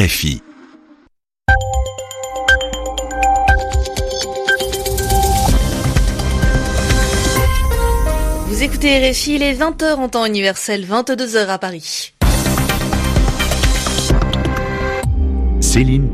RFI. Vous écoutez RFI, il est 20h en temps universel, 22h à Paris. Céline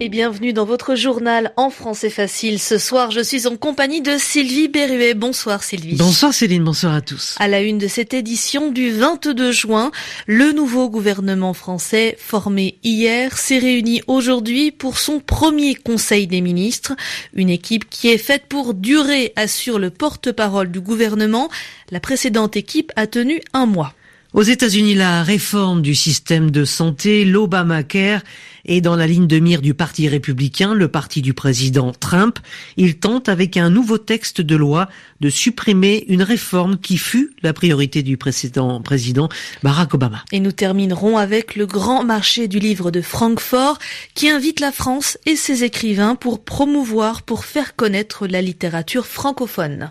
Et bienvenue dans votre journal en français facile. Ce soir, je suis en compagnie de Sylvie Berruet. Bonsoir Sylvie. Bonsoir Céline, bonsoir à tous. À la une de cette édition du 22 juin, le nouveau gouvernement français, formé hier, s'est réuni aujourd'hui pour son premier conseil des ministres. Une équipe qui est faite pour durer, assure le porte-parole du gouvernement. La précédente équipe a tenu un mois. Aux États-Unis, la réforme du système de santé, l'Obamacare, est dans la ligne de mire du Parti républicain, le parti du président Trump. Il tente, avec un nouveau texte de loi, de supprimer une réforme qui fut la priorité du précédent président Barack Obama. Et nous terminerons avec le grand marché du livre de Francfort, qui invite la France et ses écrivains pour promouvoir, pour faire connaître la littérature francophone.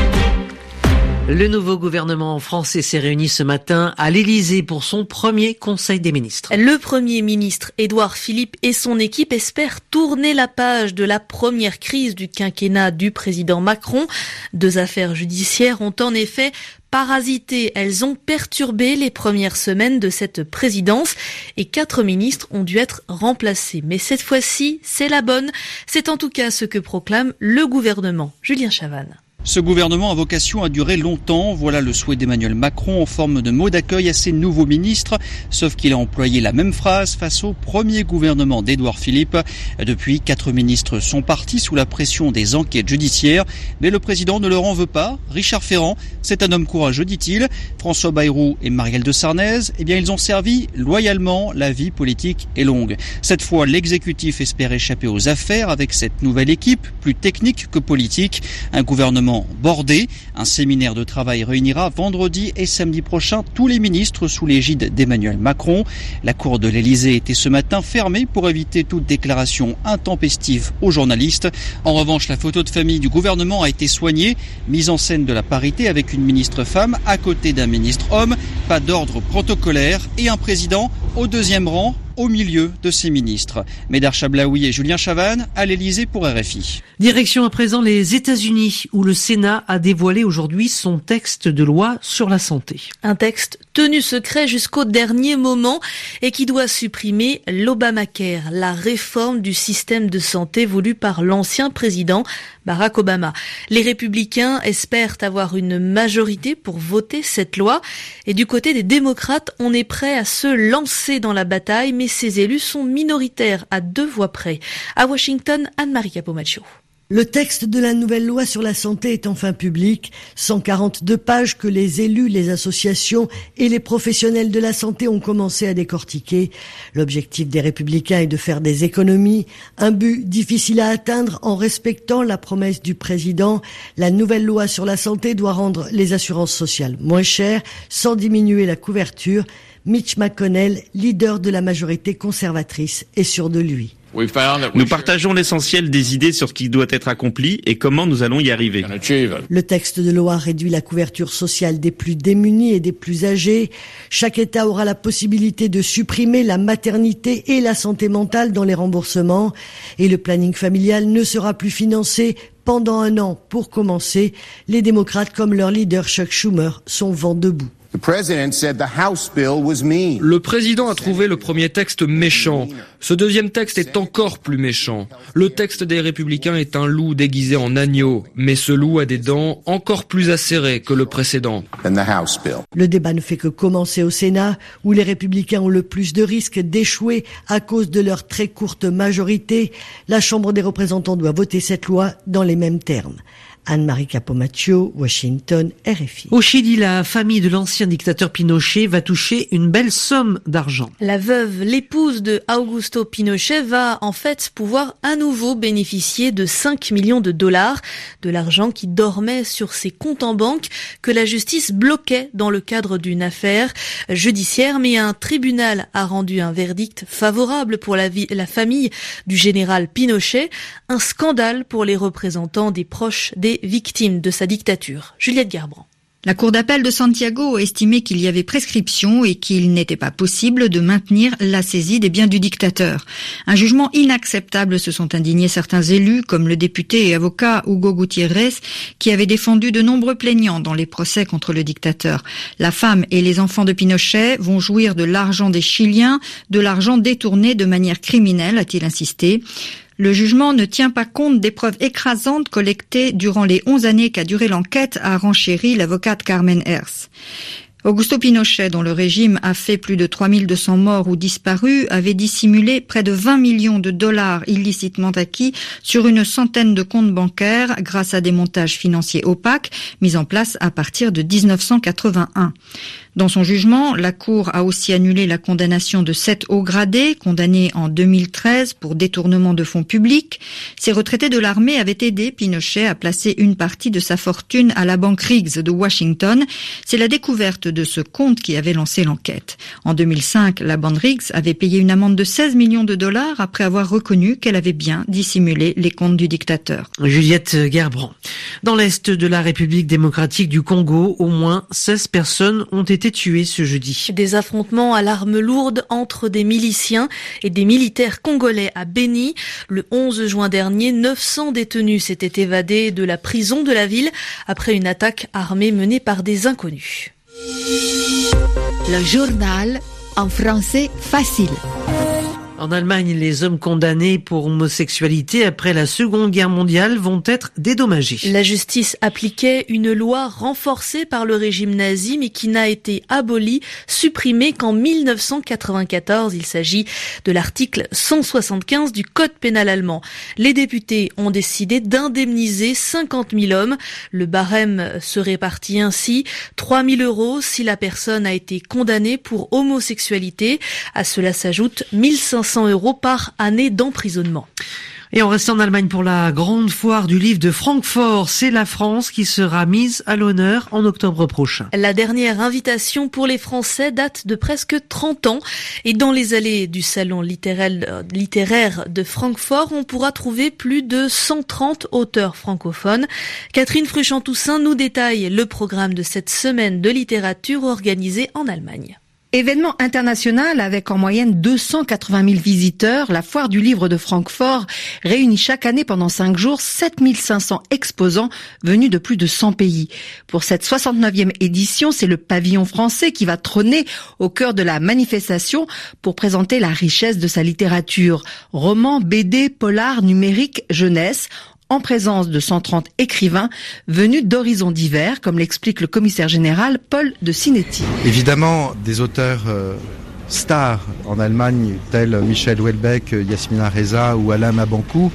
Le nouveau gouvernement français s'est réuni ce matin à l'Élysée pour son premier Conseil des ministres. Le Premier ministre Édouard Philippe et son équipe espèrent tourner la page de la première crise du quinquennat du président Macron. Deux affaires judiciaires ont en effet parasité, elles ont perturbé les premières semaines de cette présidence et quatre ministres ont dû être remplacés. Mais cette fois-ci, c'est la bonne. C'est en tout cas ce que proclame le gouvernement. Julien Chavannes. Ce gouvernement a vocation à durer longtemps. Voilà le souhait d'Emmanuel Macron en forme de mot d'accueil à ses nouveaux ministres. Sauf qu'il a employé la même phrase face au premier gouvernement d'Édouard Philippe. Depuis, quatre ministres sont partis sous la pression des enquêtes judiciaires. Mais le président ne leur en veut pas. Richard Ferrand, c'est un homme courageux, dit-il. François Bayrou et Marielle de Sarnez, eh bien, ils ont servi loyalement. La vie politique est longue. Cette fois, l'exécutif espère échapper aux affaires avec cette nouvelle équipe, plus technique que politique. Un gouvernement bordé. Un séminaire de travail réunira vendredi et samedi prochain tous les ministres sous l'égide d'Emmanuel Macron. La cour de l'Elysée était ce matin fermée pour éviter toute déclaration intempestive aux journalistes. En revanche, la photo de famille du gouvernement a été soignée, mise en scène de la parité avec une ministre femme à côté d'un ministre homme, pas d'ordre protocolaire et un président au deuxième rang au milieu de ses ministres. Médard Chablaoui et Julien Chavannes à l'Elysée pour RFI. Direction à présent les États-Unis où le Sénat a dévoilé aujourd'hui son texte de loi sur la santé. Un texte tenu secret jusqu'au dernier moment et qui doit supprimer l'Obamacare, la réforme du système de santé voulue par l'ancien président Barack Obama. Les républicains espèrent avoir une majorité pour voter cette loi et du côté des démocrates, on est prêt à se lancer dans la bataille mais ces élus sont minoritaires à deux voix près. À Washington, Anne-Marie Capomaccio. Le texte de la nouvelle loi sur la santé est enfin public. 142 pages que les élus, les associations et les professionnels de la santé ont commencé à décortiquer. L'objectif des républicains est de faire des économies, un but difficile à atteindre en respectant la promesse du président. La nouvelle loi sur la santé doit rendre les assurances sociales moins chères sans diminuer la couverture. Mitch McConnell, leader de la majorité conservatrice, est sûr de lui. Nous partageons l'essentiel des idées sur ce qui doit être accompli et comment nous allons y arriver. Le texte de loi réduit la couverture sociale des plus démunis et des plus âgés. Chaque État aura la possibilité de supprimer la maternité et la santé mentale dans les remboursements. Et le planning familial ne sera plus financé pendant un an. Pour commencer, les démocrates comme leur leader Chuck Schumer sont vent debout. Le président a trouvé le premier texte méchant. Ce deuxième texte est encore plus méchant. Le texte des républicains est un loup déguisé en agneau, mais ce loup a des dents encore plus acérées que le précédent. Le débat ne fait que commencer au Sénat, où les républicains ont le plus de risques d'échouer à cause de leur très courte majorité. La Chambre des représentants doit voter cette loi dans les mêmes termes. Anne-Marie Capomaccio, Washington, RFI. Au Chili, la famille de l'ancien dictateur Pinochet va toucher une belle somme d'argent. La veuve, l'épouse de Augusto Pinochet, va en fait pouvoir à nouveau bénéficier de 5 millions de dollars, de l'argent qui dormait sur ses comptes en banque, que la justice bloquait dans le cadre d'une affaire judiciaire, mais un tribunal a rendu un verdict favorable pour la, vie, la famille du général Pinochet, un scandale pour les représentants des proches des victimes de sa dictature. Juliette Garbrand. La Cour d'appel de Santiago a estimé qu'il y avait prescription et qu'il n'était pas possible de maintenir la saisie des biens du dictateur. Un jugement inacceptable se sont indignés certains élus, comme le député et avocat Hugo Gutiérrez, qui avait défendu de nombreux plaignants dans les procès contre le dictateur. La femme et les enfants de Pinochet vont jouir de l'argent des Chiliens, de l'argent détourné de manière criminelle, a-t-il insisté. Le jugement ne tient pas compte des preuves écrasantes collectées durant les 11 années qu'a duré l'enquête, a renchéri l'avocate Carmen Hers. Augusto Pinochet, dont le régime a fait plus de 3200 morts ou disparus, avait dissimulé près de 20 millions de dollars illicitement acquis sur une centaine de comptes bancaires grâce à des montages financiers opaques mis en place à partir de 1981. Dans son jugement, la Cour a aussi annulé la condamnation de sept hauts gradés condamnés en 2013 pour détournement de fonds publics. Ces retraités de l'armée avaient aidé Pinochet à placer une partie de sa fortune à la banque Riggs de Washington. C'est la découverte de ce compte qui avait lancé l'enquête. En 2005, la banque Riggs avait payé une amende de 16 millions de dollars après avoir reconnu qu'elle avait bien dissimulé les comptes du dictateur. Juliette Gerbrand. Dans l'est de la République démocratique du Congo, au moins 16 personnes ont été tués ce jeudi. Des affrontements à l'arme lourde entre des miliciens et des militaires congolais à Beni. Le 11 juin dernier, 900 détenus s'étaient évadés de la prison de la ville après une attaque armée menée par des inconnus. Le journal en français facile. En Allemagne, les hommes condamnés pour homosexualité après la Seconde Guerre mondiale vont être dédommagés. La justice appliquait une loi renforcée par le régime nazi mais qui n'a été abolie, supprimée qu'en 1994. Il s'agit de l'article 175 du Code pénal allemand. Les députés ont décidé d'indemniser 50 000 hommes. Le barème se répartit ainsi 3 000 euros si la personne a été condamnée pour homosexualité. À cela s'ajoute 1500 euros par année d'emprisonnement. Et on reste en Allemagne pour la grande foire du livre de Francfort. C'est la France qui sera mise à l'honneur en octobre prochain. La dernière invitation pour les Français date de presque 30 ans. Et dans les allées du salon littéraire de Francfort, on pourra trouver plus de 130 auteurs francophones. Catherine Fruchant-Toussaint nous détaille le programme de cette semaine de littérature organisée en Allemagne. Événement international avec en moyenne 280 000 visiteurs, la foire du livre de Francfort réunit chaque année pendant cinq jours 7500 exposants venus de plus de 100 pays. Pour cette 69e édition, c'est le pavillon français qui va trôner au cœur de la manifestation pour présenter la richesse de sa littérature. Romans, BD, polar, numérique, jeunesse en présence de 130 écrivains venus d'horizons divers, comme l'explique le commissaire général Paul de Cinetti. Évidemment, des auteurs euh, stars en Allemagne, tels Michel Houellebecq, Yasmina Reza ou Alain Mabankou,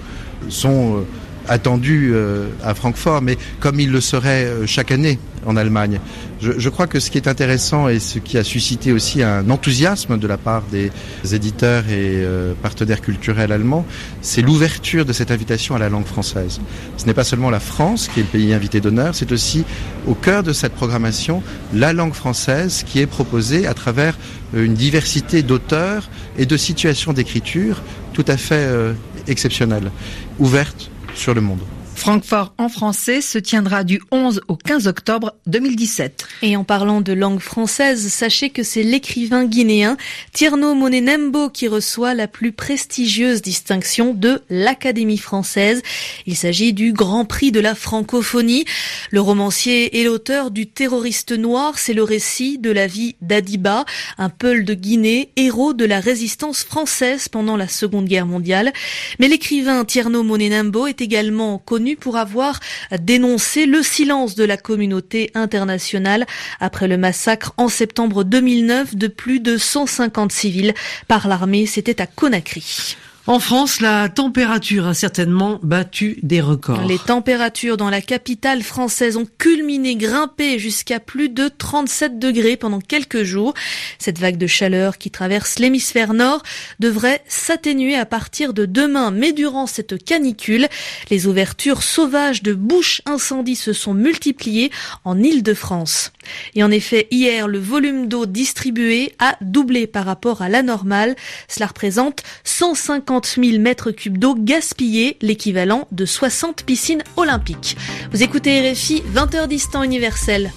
sont euh, attendus euh, à Francfort, mais comme ils le seraient chaque année en Allemagne. Je, je, crois que ce qui est intéressant et ce qui a suscité aussi un enthousiasme de la part des éditeurs et euh, partenaires culturels allemands, c'est l'ouverture de cette invitation à la langue française. Ce n'est pas seulement la France qui est le pays invité d'honneur, c'est aussi au cœur de cette programmation la langue française qui est proposée à travers euh, une diversité d'auteurs et de situations d'écriture tout à fait euh, exceptionnelles, ouvertes sur le monde. Francfort en français se tiendra du 11 au 15 octobre 2017. Et en parlant de langue française, sachez que c'est l'écrivain guinéen Tierno Monenembo qui reçoit la plus prestigieuse distinction de l'Académie française. Il s'agit du Grand Prix de la francophonie. Le romancier et l'auteur du Terroriste noir, c'est le récit de la vie d'Adiba, un peul de Guinée, héros de la résistance française pendant la Seconde Guerre mondiale. Mais l'écrivain Tierno Monenembo est également pour avoir dénoncé le silence de la communauté internationale après le massacre en septembre 2009 de plus de 150 civils par l'armée. C'était à Conakry. En France, la température a certainement battu des records. Les températures dans la capitale française ont culminé, grimpé jusqu'à plus de 37 degrés pendant quelques jours. Cette vague de chaleur qui traverse l'hémisphère nord devrait s'atténuer à partir de demain. Mais durant cette canicule, les ouvertures sauvages de bouches incendies se sont multipliées en Île-de-France. Et en effet, hier, le volume d'eau distribué a doublé par rapport à la normale. Cela représente 150 000 mètres cubes d'eau gaspillés, l'équivalent de 60 piscines olympiques. Vous écoutez RFI 20h10 temps universel.